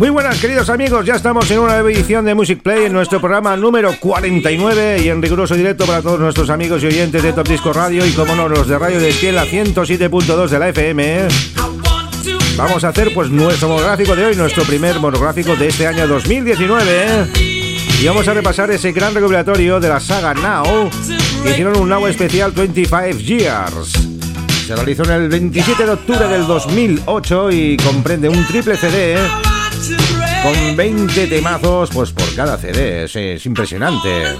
Muy buenas queridos amigos, ya estamos en una nueva edición de Music Play en nuestro programa número 49 y en riguroso directo para todos nuestros amigos y oyentes de Top Disco Radio y como no los de Radio de Esquiel a 107.2 de la FM. Vamos a hacer pues nuestro monográfico de hoy, nuestro primer monográfico de este año 2019 y vamos a repasar ese gran recopilatorio de la saga Now que hicieron un Now especial 25 Years. Se realizó en el 27 de octubre del 2008 y comprende un triple CD con 20 temazos pues por cada CD, es, impresionante.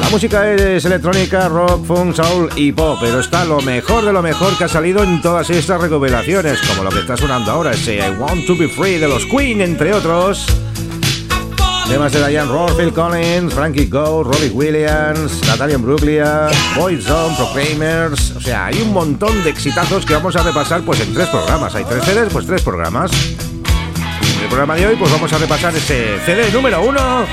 La música es electrónica, rock, funk, soul y pop, pero está lo mejor de lo mejor que ha salido en todas estas recuperaciones, como lo que está sonando ahora, ese I Want to Be Free de los Queen, entre otros. Temas de Diane Ross, Phil Collins, Frankie Gold, Robbie Williams, Natalia Brooklyn, Boyzone, Proclaimers. O sea, hay un montón de exitazos que vamos a repasar pues en tres programas. Hay tres CDs, pues tres programas programa de hoy pues vamos a repasar este CD número uno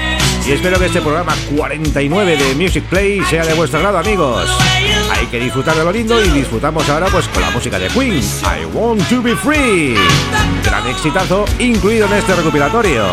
y espero que este programa 49 de Music Play sea de vuestro grado amigos. Hay que disfrutar de lo lindo y disfrutamos ahora pues con la música de Queen, I Want to Be Free. Gran exitazo incluido en este recopilatorio.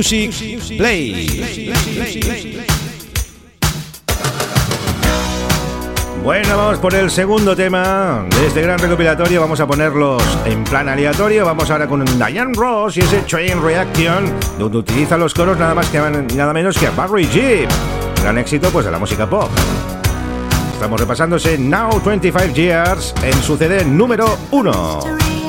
Music Play. Bueno, vamos por el segundo tema de este gran recopilatorio. Vamos a ponerlos en plan aleatorio. Vamos ahora con Diane Ross y ese Train Reaction, donde utiliza los coros nada más que nada menos que a Barry Jeep. Gran éxito pues de la música pop. Estamos repasándose Now 25 Years en su CD número 1.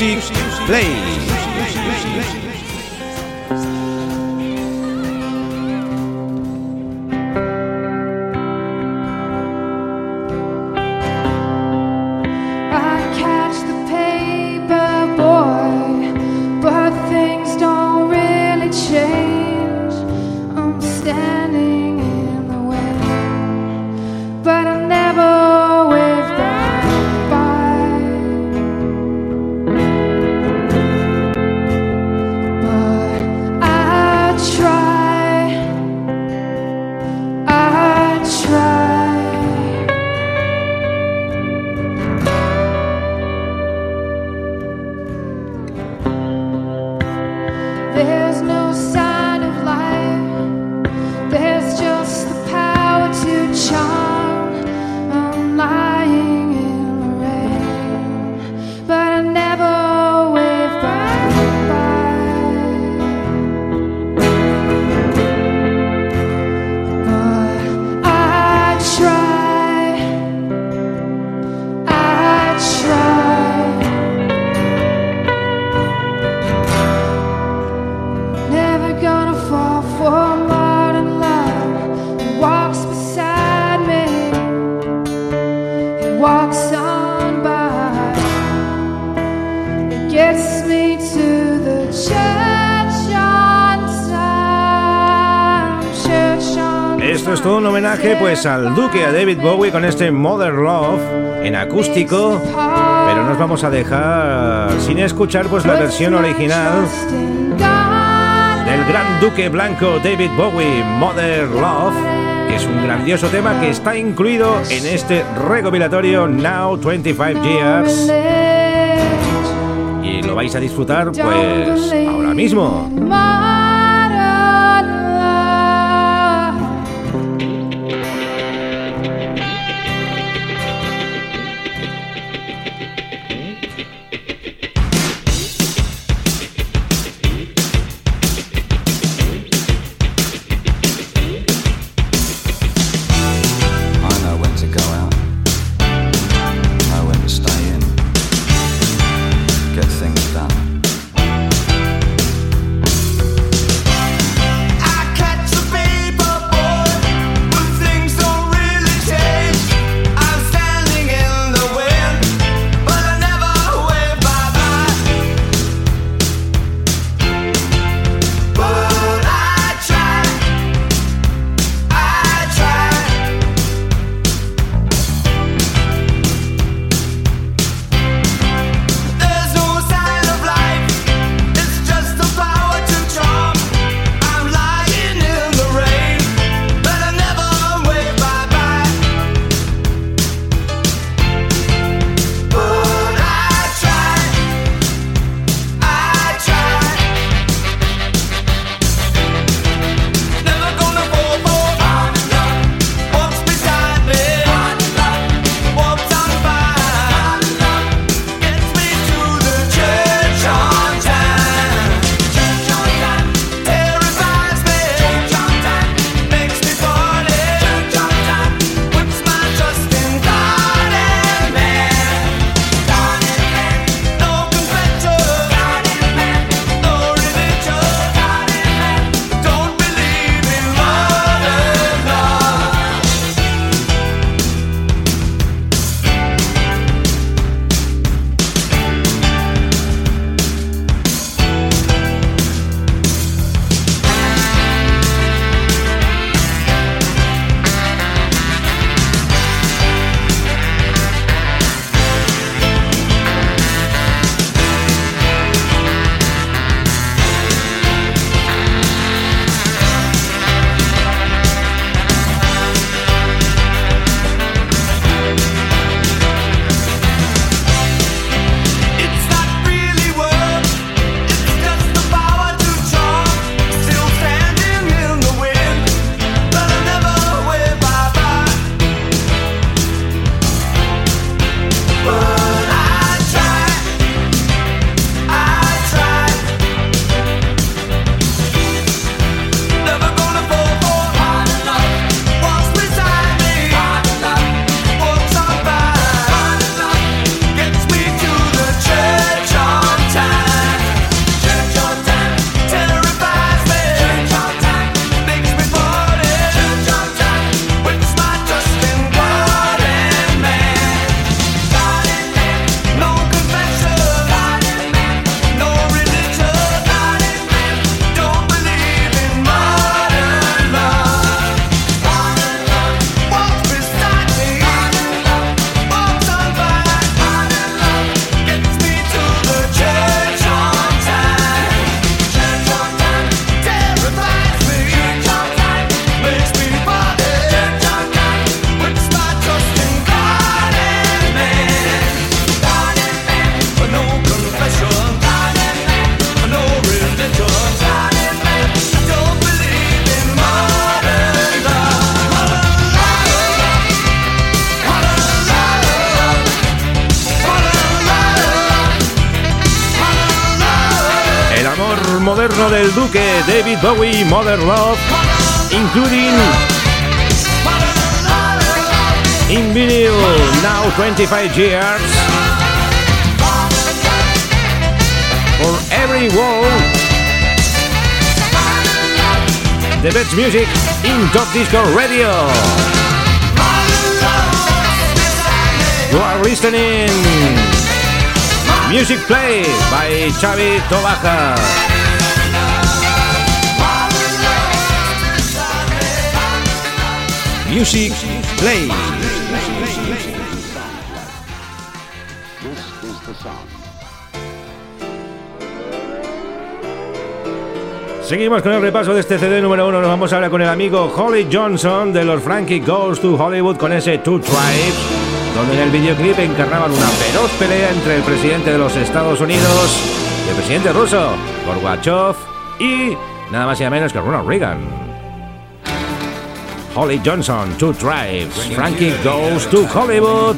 Music Play. Pues al Duque, a David Bowie con este Mother Love en acústico, pero nos vamos a dejar sin escuchar pues la versión original del gran Duque Blanco David Bowie, Mother Love, que es un grandioso tema que está incluido en este recopilatorio Now 25 Years. Y lo vais a disfrutar pues ahora mismo. Amor moderno del duque David Bowie, Mother Love, including in video now 25 years for every wall. The best music in Top Disco Radio. You are listening Music Play by Xavi Tobaja. Music Play. Seguimos con el repaso de este CD número uno. Nos vamos ahora con el amigo Holly Johnson de los Frankie Goes to Hollywood con ese Two Tribes, donde en el videoclip encarnaban una feroz pelea entre el presidente de los Estados Unidos y el presidente ruso, Gorbachev, y nada más y nada menos que Ronald Reagan. Holly Johnson, Two Tribes, Frankie Goes to Hollywood.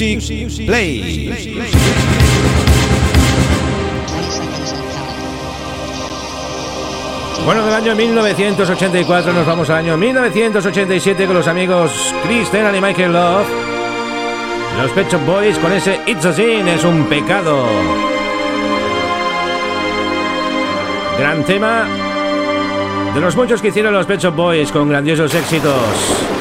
Music Play. Bueno, del año 1984 nos vamos al año 1987 con los amigos Chris Tennan y Michael Love. Los Pet Shop Boys con ese It's a Sin es un pecado. Gran tema de los muchos que hicieron los Pet Shop Boys con grandiosos éxitos.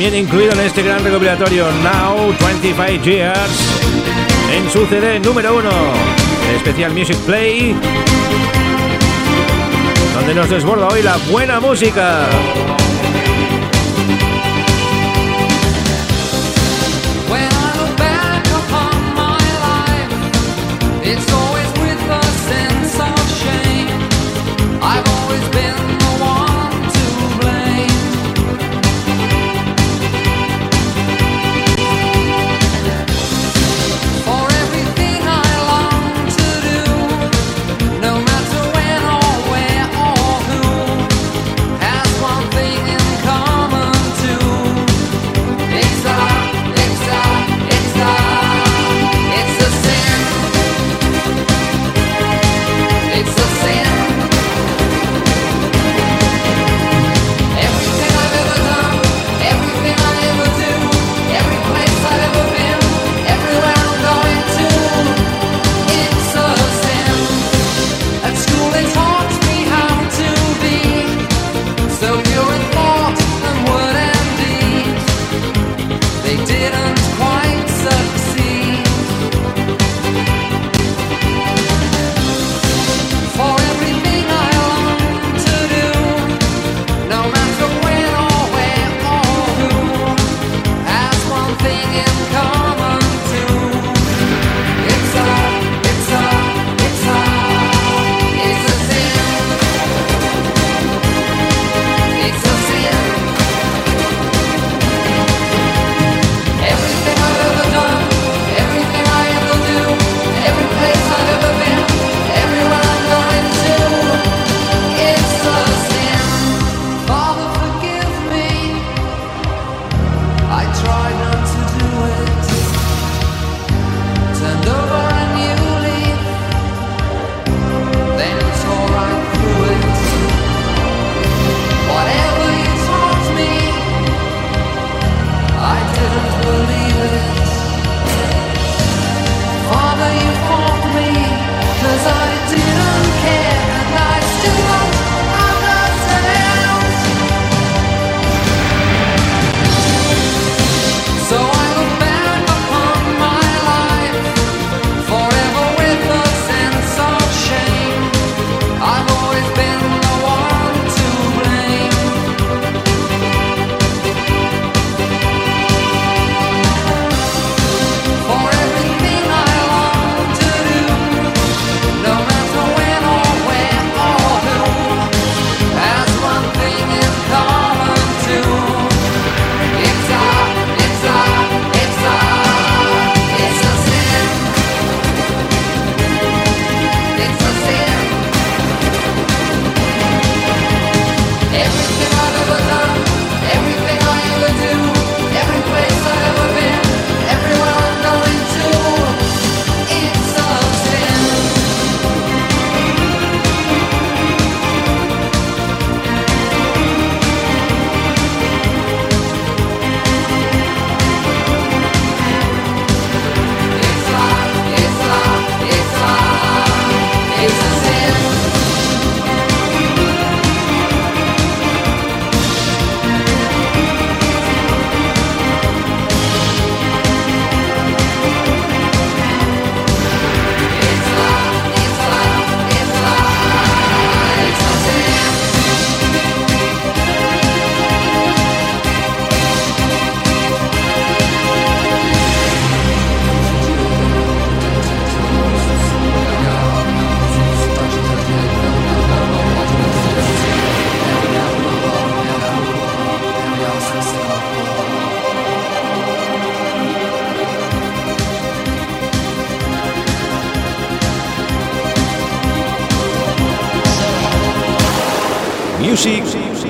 También incluido en este gran recopilatorio Now 25 Years en su CD número uno, especial Music Play, donde nos desborda hoy la buena música.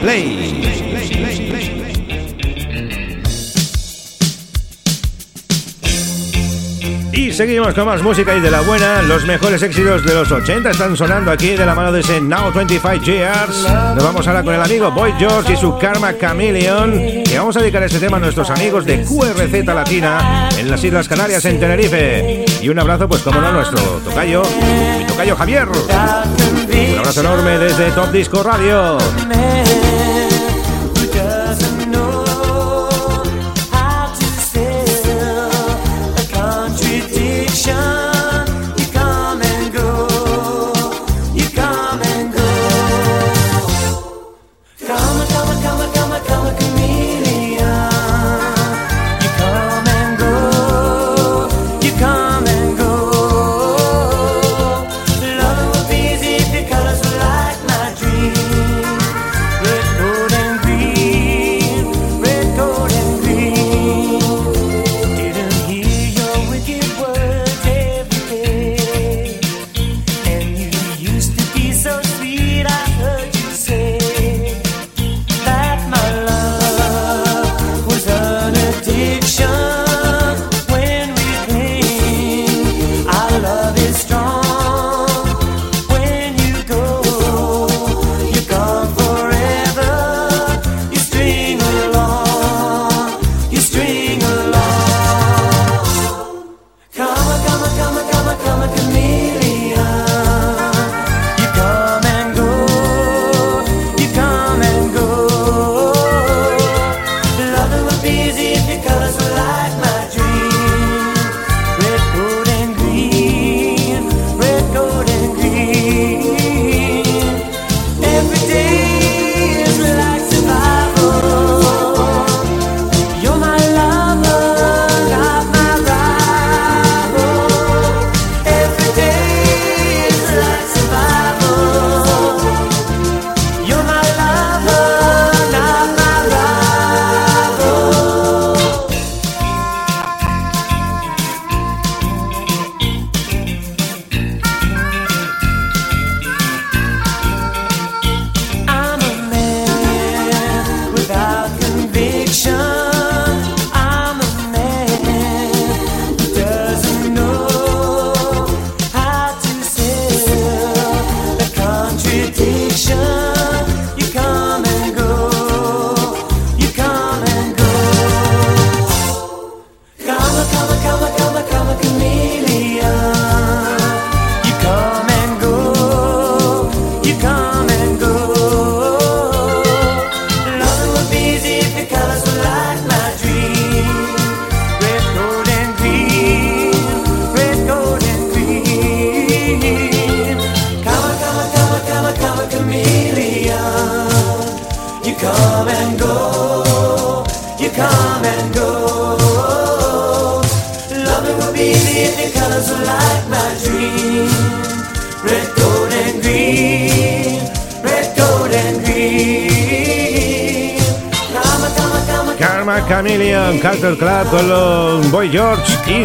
play. Y seguimos con más música y de la buena. Los mejores éxitos de los 80 están sonando aquí de la mano de ese Now 25 Years. Nos vamos ahora con el amigo Boy George y su Karma Chameleon. Y vamos a dedicar este tema a nuestros amigos de QRZ Latina en las Islas Canarias, en Tenerife. Y un abrazo, pues como no, a nuestro tocayo, mi tocayo Javier. Un abrazo enorme desde Top Disco Radio.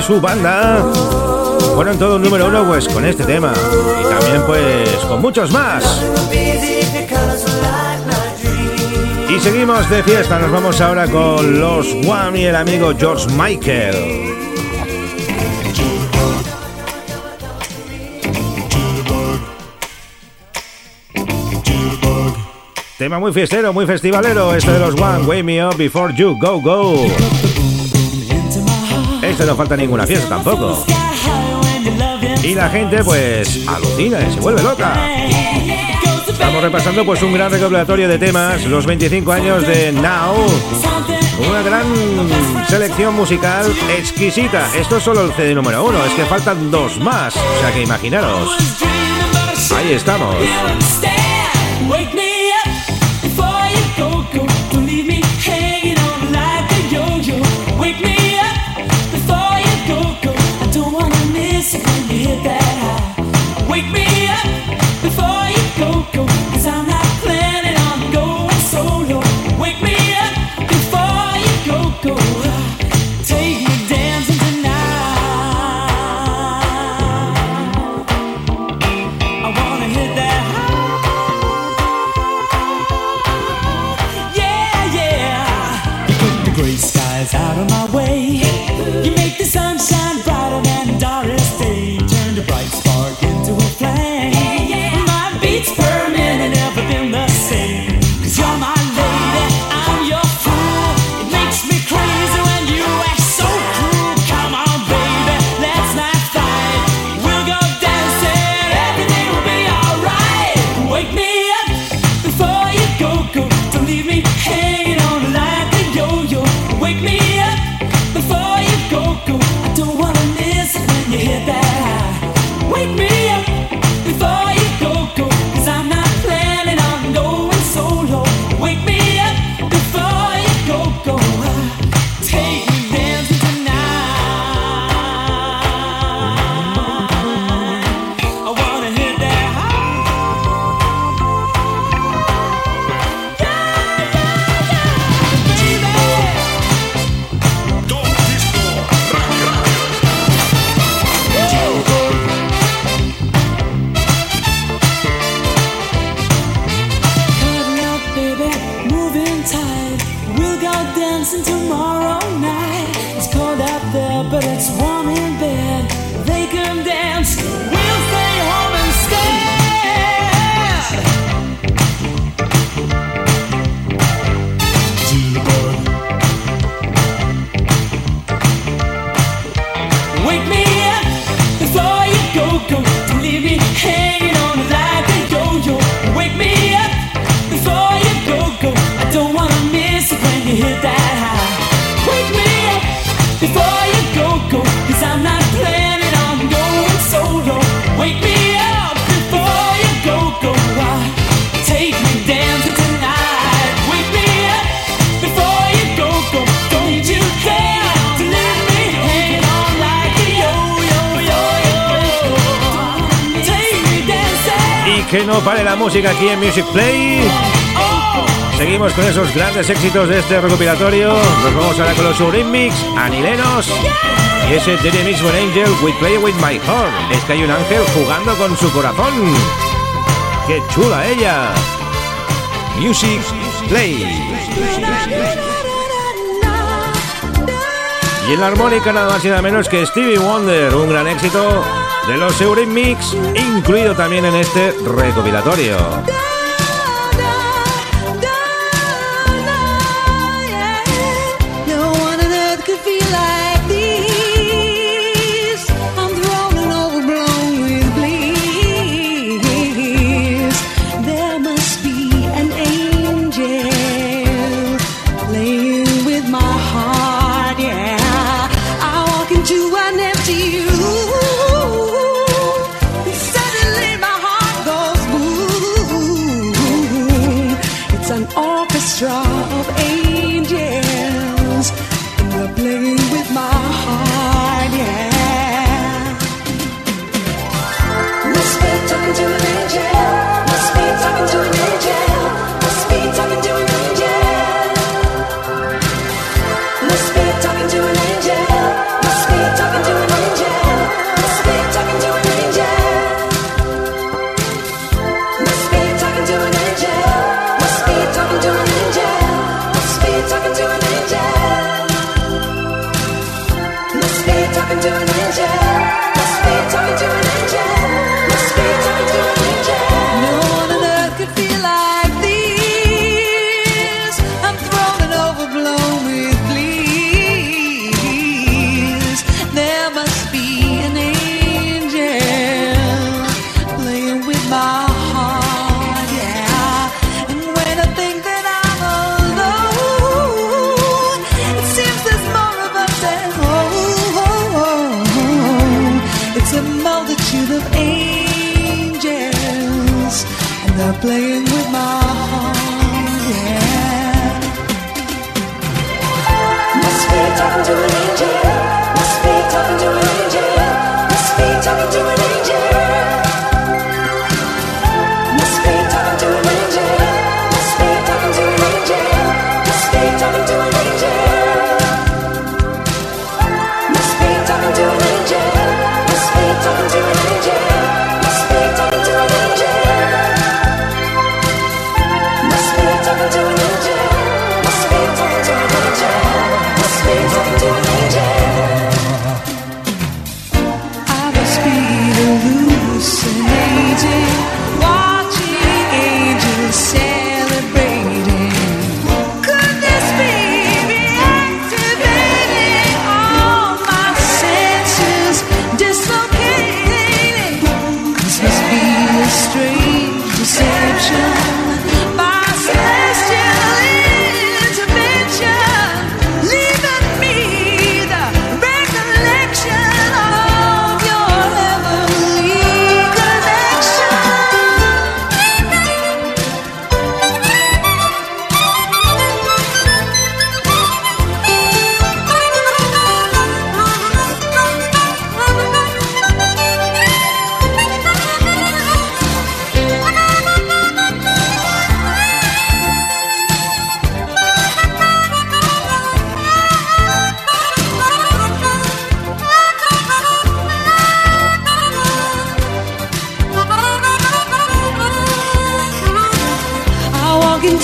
Su banda fueron todo un número uno pues con este tema y también pues con muchos más. Y seguimos de fiesta, nos vamos ahora con los One y el amigo George Michael. Tema muy fiestero, muy festivalero, este de los One, Wake Me Up Before You Go Go. Este no falta ninguna fiesta tampoco. Y la gente pues alucina y se vuelve loca. Estamos repasando pues un gran recopilatorio de temas, los 25 años de Now. Una gran selección musical exquisita. Esto es solo el CD número uno, es que faltan dos más. O sea que imaginaros. Ahí estamos. go. Music Play. Seguimos con esos grandes éxitos de este recopilatorio. Nos vamos ahora con los Remix, Anilenos y ese Tiene mismo Angel, We Play With My Heart. Es que hay un ángel jugando con su corazón. ¡Qué chula ella! Music Play. Y en la armónica nada más y nada menos que Stevie Wonder, un gran éxito de los Eurimix, incluido también en este recopilatorio. playing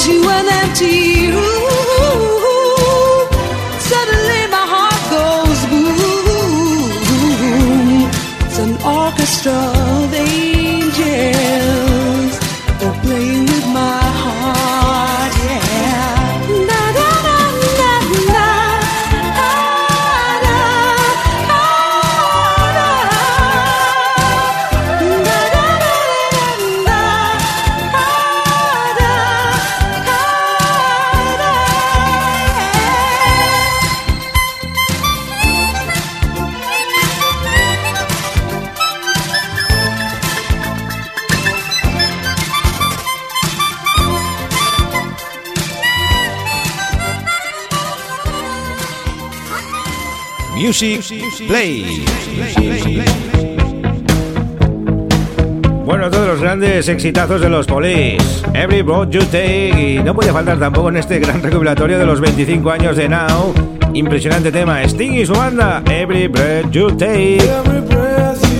To an empty room. Play. Bueno, todos los grandes exitazos de los Police. Every Broad You Take. Y no puede faltar tampoco en este gran recopilatorio de los 25 años de Now. Impresionante tema. Sting y su banda. Every Breath You Take. Every breath you take.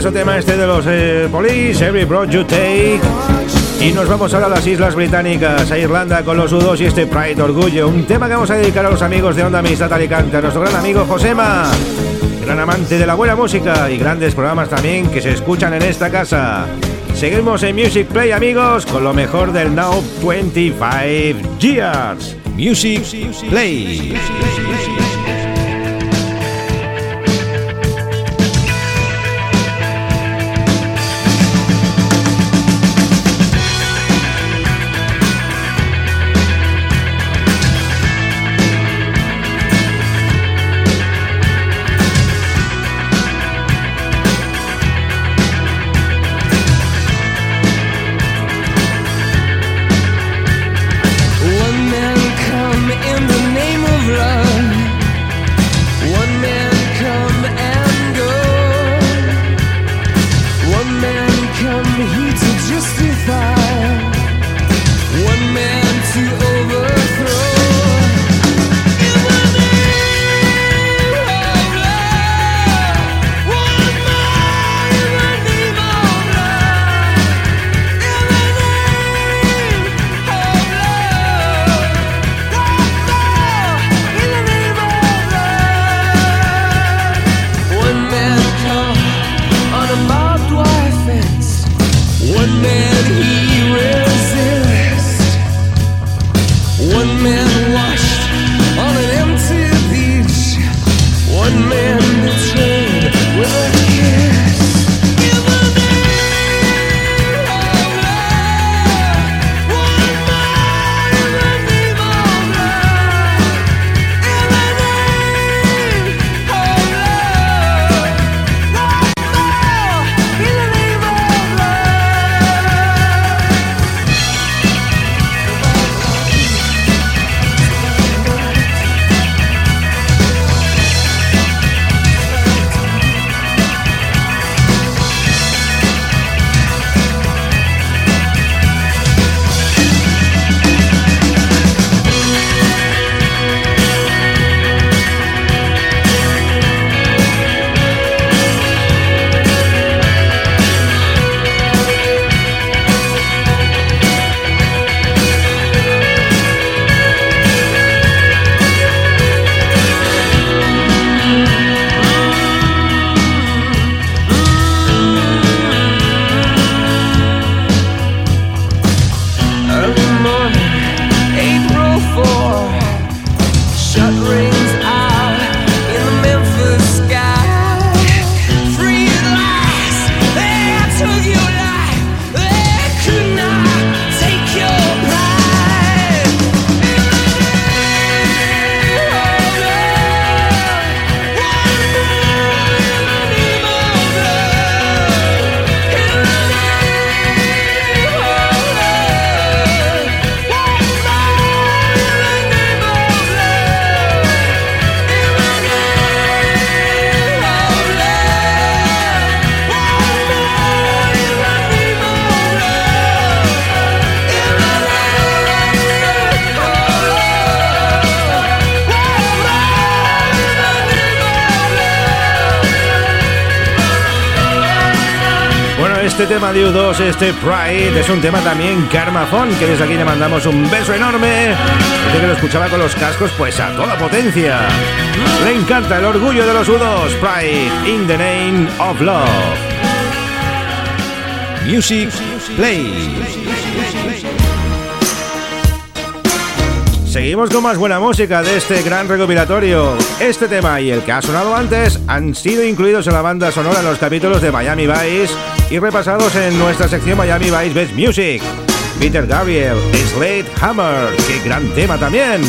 Precioso tema este de los eh, Police, Every Broad You Take. Y nos vamos ahora a las Islas Británicas, a Irlanda con los U2 y este Pride Orgullo. Un tema que vamos a dedicar a los amigos de Onda Amistad Alicante, a nuestro gran amigo Josema, gran amante de la buena música y grandes programas también que se escuchan en esta casa. Seguimos en Music Play, amigos, con lo mejor del Now 25 Years. Music Play. Este de U2, este Pride, es un tema también Karmafon, que desde aquí le mandamos un beso enorme. Desde que lo escuchaba con los cascos, pues a toda potencia. Le encanta el orgullo de los U2, Pride, in the name of love. Music Play. Seguimos con más buena música de este gran recopilatorio. Este tema y el que ha sonado antes han sido incluidos en la banda sonora en los capítulos de Miami Vice y repasados en nuestra sección Miami Vice Best Music. Peter Gabriel, Slade Hammer, qué gran tema también.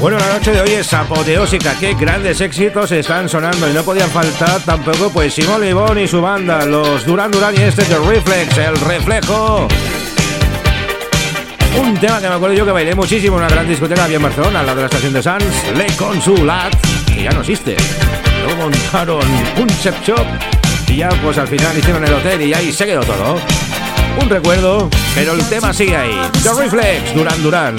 Bueno, la noche de hoy es apoteósica, qué grandes éxitos están sonando y no podían faltar tampoco pues Simón Libón y su banda, los Duran Duran y este de Reflex, el reflejo. Un tema que me acuerdo yo que bailé muchísimo en una gran discoteca aquí en Barcelona, la de la estación de Sans, Le Consulat, que ya no existe. Luego montaron un sex shop y ya pues al final hicieron el hotel y ahí se quedó todo. Un recuerdo, pero el tema sigue ahí. The Reflex, Duran Duran.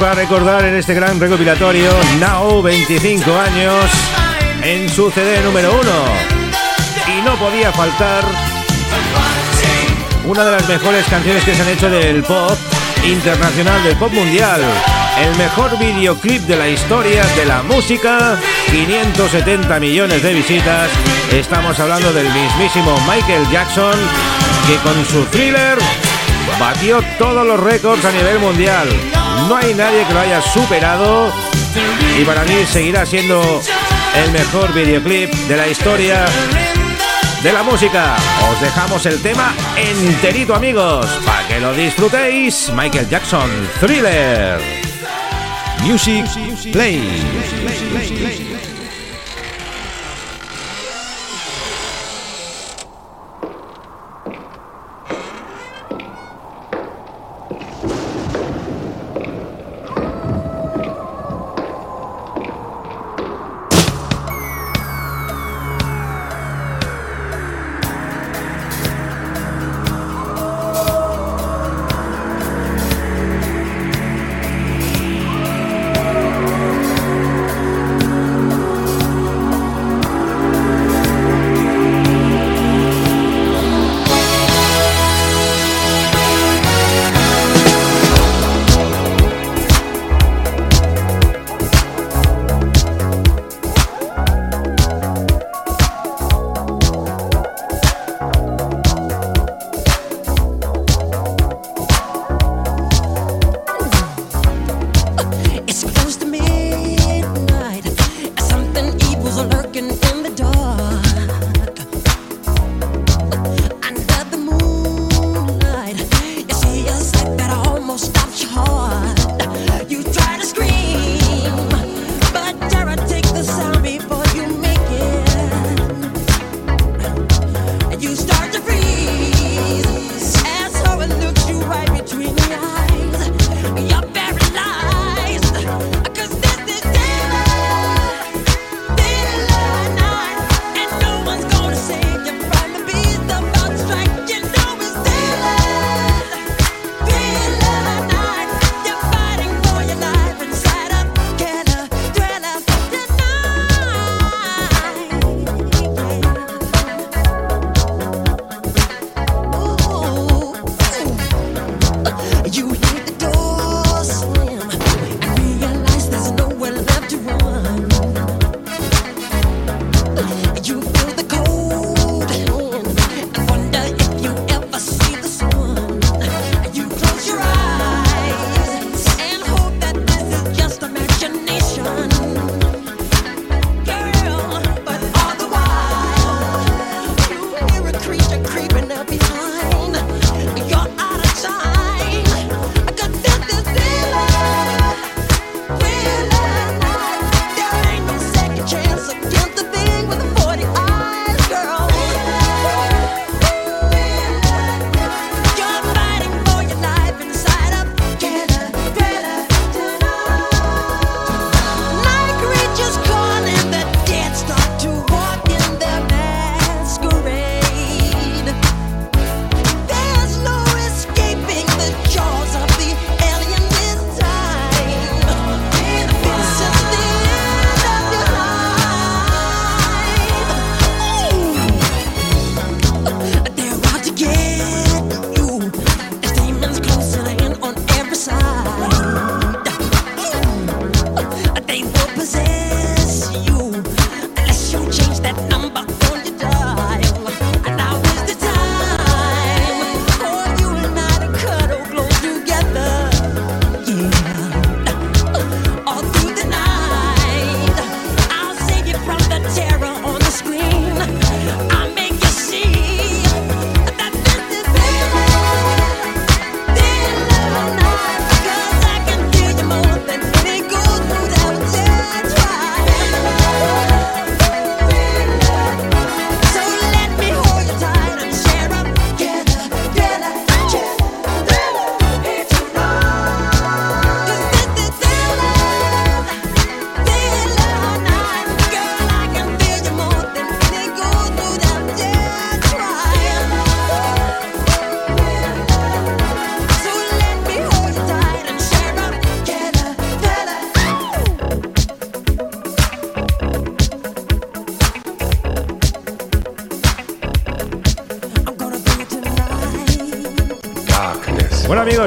Para recordar en este gran recopilatorio Now 25 años en su CD número 1. Y no podía faltar una de las mejores canciones que se han hecho del pop internacional, del pop mundial. El mejor videoclip de la historia de la música, 570 millones de visitas. Estamos hablando del mismísimo Michael Jackson, que con su thriller batió todos los récords a nivel mundial. No hay nadie que lo haya superado y para mí seguirá siendo el mejor videoclip de la historia de la música. Os dejamos el tema enterito amigos, para que lo disfrutéis. Michael Jackson, Thriller. Music Play.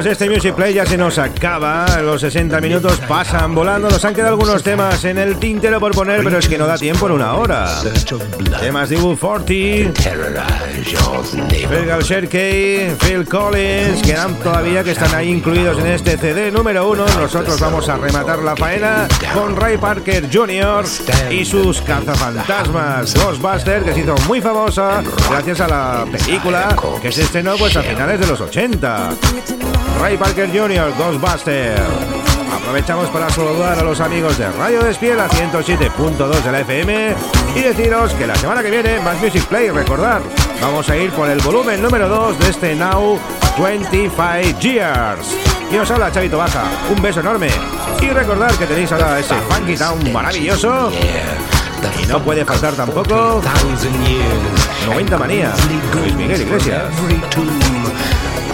Este Music Play ya se nos acaba. Los 60 minutos pasan volando. Nos han quedado algunos temas en el tintero por poner, pero es que no da tiempo en una hora. Temas de U40, Phil Sherkey, Phil Collins, quedan todavía que están ahí incluidos en este CD número uno. Nosotros vamos a rematar la faena con Ray Parker Jr. y sus cazafantasmas Ghostbusters, que se hizo muy famosa gracias a la película que se estrenó pues a finales de los 80. Ray Parker Jr., Ghostbuster. Aprovechamos para saludar a los amigos de Radio Despiel a 107.2 de la FM y deciros que la semana que viene más Music Play, recordar, vamos a ir por el volumen número 2 de este Now 25 Years. Y os habla Chavito Baja, un beso enorme y recordar que tenéis ahora ese Funky Town maravilloso y no puede faltar tampoco 90 Manía, Luis Miguel Iglesias.